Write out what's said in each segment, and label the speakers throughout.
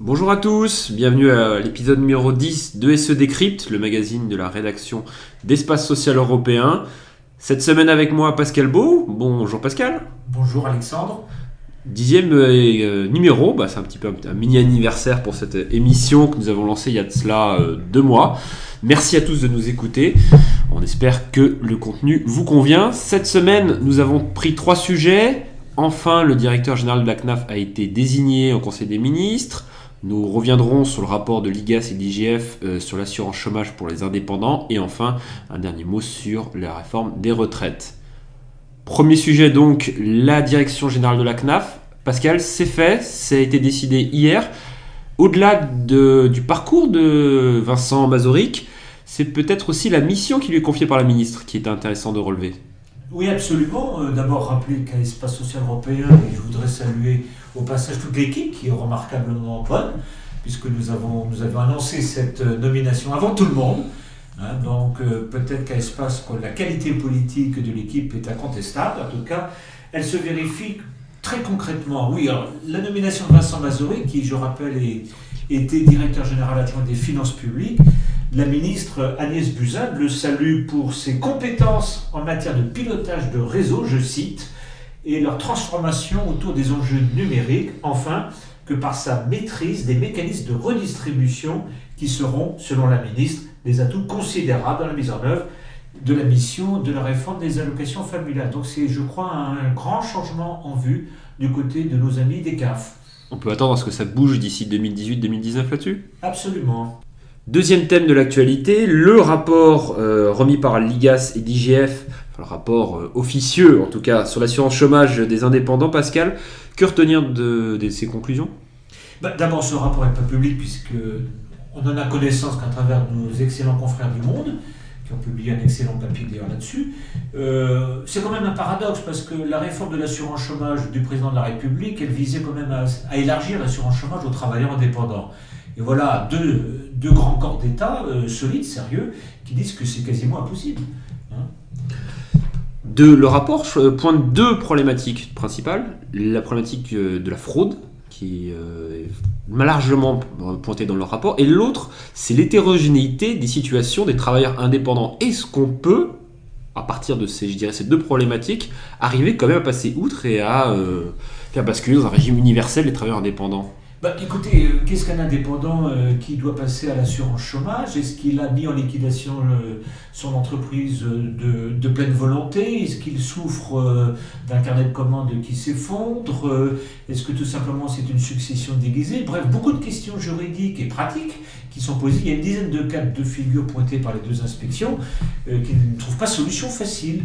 Speaker 1: Bonjour à tous, bienvenue à l'épisode numéro 10 de SE Décrypte, le magazine de la rédaction d'Espace Social Européen. Cette semaine avec moi Pascal Beau. Bonjour Pascal.
Speaker 2: Bonjour Alexandre.
Speaker 1: Dixième euh, numéro, bah, c'est un petit peu un, mini anniversaire pour cette émission que nous avons lancée il y a de cela euh, deux mois. Merci à tous de nous écouter. On espère que le contenu vous convient. Cette semaine, nous avons pris trois sujets. Enfin, le directeur général de la CNAF a été désigné au Conseil des ministres. Nous reviendrons sur le rapport de l'IGAS et l'IGF euh, sur l'assurance chômage pour les indépendants. Et enfin, un dernier mot sur la réforme des retraites. Premier sujet donc, la direction générale de la CNAF. Pascal, c'est fait, ça a été décidé hier. Au-delà du parcours de Vincent Mazoric, c'est peut-être aussi la mission qui lui est confiée par la ministre qui est intéressant de relever.
Speaker 2: Oui, absolument. Euh, d'abord, rappeler qu'à l'Espace Social Européen, et je voudrais saluer au passage toute l'équipe qui est remarquablement bonne, puisque nous avons, nous avons annoncé cette euh, nomination avant tout le monde. Hein, donc euh, peut-être qu'à Espace, la qualité politique de l'équipe est incontestable. En tout cas, elle se vérifie très concrètement. Oui, la nomination de Vincent Mazouri, qui, je rappelle, était directeur général adjoint des finances publiques, la ministre Agnès Buzyn le salue pour ses compétences en matière de pilotage de réseau, je cite, et leur transformation autour des enjeux numériques. Enfin, que par sa maîtrise des mécanismes de redistribution qui seront, selon la ministre, des atouts considérables dans la mise en œuvre de la mission de la réforme des allocations familiales. Donc c'est, je crois, un grand changement en vue du côté de nos amis des CAF.
Speaker 1: On peut attendre à ce que ça bouge d'ici 2018-2019 là-dessus?
Speaker 2: Absolument.
Speaker 1: Deuxième thème de l'actualité, le rapport euh, remis par l'IGAS et l'IGF, le rapport euh, officieux en tout cas sur l'assurance chômage des indépendants, Pascal, que retenir de, ces conclusions?
Speaker 2: Bah, D'abord, ce rapport n'est pas public puisque on en a connaissance qu'à travers nos excellents confrères du Monde, qui ont publié un excellent papier d'ailleurs là-dessus. Euh, c'est quand même un paradoxe parce que la réforme de l'assurance chômage du président de la République, elle visait quand même à, élargir l'assurance chômage aux travailleurs indépendants. Et voilà deux, grands corps d'État euh, solides, sérieux, qui disent que c'est quasiment impossible. Hein.
Speaker 1: de, le rapport pointe deux problématiques principales. La problématique euh, de la fraude, qui est largement pointée dans le rapport, et l'autre, c'est l'hétérogénéité des situations des travailleurs indépendants. Est-ce qu'on peut, à partir de ces, je dirais, ces deux problématiques, arriver quand même à passer outre et à euh, faire basculer dans un régime universel des travailleurs indépendants?
Speaker 2: Bah, écoutez, euh, qu'est-ce qu'un indépendant euh, qui doit passer à l'assurance chômage? Est-ce qu'il a mis en liquidation euh, son entreprise de, pleine volonté? Est-ce qu'il souffre d'un carnet de commandes qui s'effondre? Est-ce que tout simplement c'est une succession déguisée? Bref, beaucoup de questions juridiques et pratiques qui sont posées. Il y a une dizaine de cas de figures pointées par les deux inspections qui ne trouvent pas solution facile.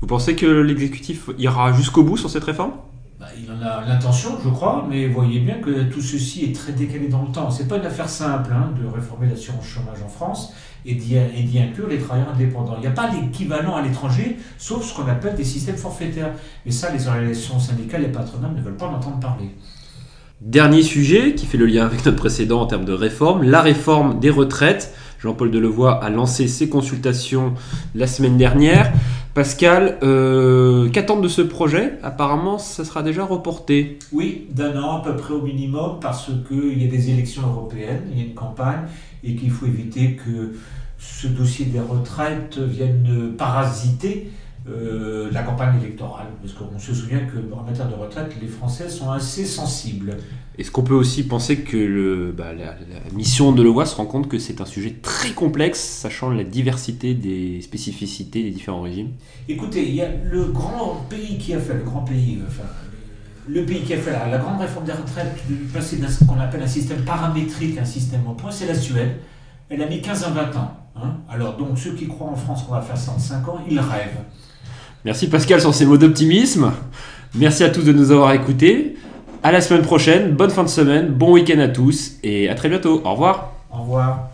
Speaker 1: Vous pensez que l'exécutif ira jusqu'au bout sur cette réforme?
Speaker 2: Il en a l'intention, je crois, mais voyez bien que tout ceci est très décalé dans le temps. C'est pas une affaire simple hein, de réformer l'assurance chômage en France et d'y inclure les travailleurs indépendants. Il n'y a pas d'équivalent à l'étranger, sauf ce qu'on appelle des systèmes forfaitaires. Mais ça, les organisations syndicales et patronales ne veulent pas en entendre parler.
Speaker 1: Dernier sujet qui fait le lien avec notre précédent en termes de réforme, la réforme des retraites. Jean-Paul Delevoye a lancé ses consultations la semaine dernière. Pascal, euh, qu'attendre de ce projet? Apparemment, ça sera déjà reporté.
Speaker 2: Oui, d'un an à peu près au minimum, parce qu'il y a des élections européennes, il y a une campagne, et qu'il faut éviter que ce dossier des retraites vienne parasiter euh, la campagne électorale. Parce qu'on se souvient qu'en matière de retraite, les Français sont assez sensibles.
Speaker 1: Est-ce qu'on peut aussi penser que le, bah, la, mission de Levoix se rend compte que c'est un sujet très complexe, sachant la diversité des spécificités des différents régimes?
Speaker 2: Écoutez, il y a le grand pays qui a fait, le grand pays, enfin, le pays qui a fait la, grande réforme des retraites, passer d'un ce qu'on appelle un système paramétrique à un système au point, c'est la Suède. Elle a mis 15 à 20 ans. Hein. Alors donc ceux qui croient en France qu'on va faire ça en 5 ans, ils rêvent.
Speaker 1: Merci Pascal sur ces mots d'optimisme. Merci à tous de nous avoir écoutés. À la semaine prochaine, bonne fin de semaine, bon week-end à tous et à très bientôt. Au revoir.
Speaker 2: Au revoir.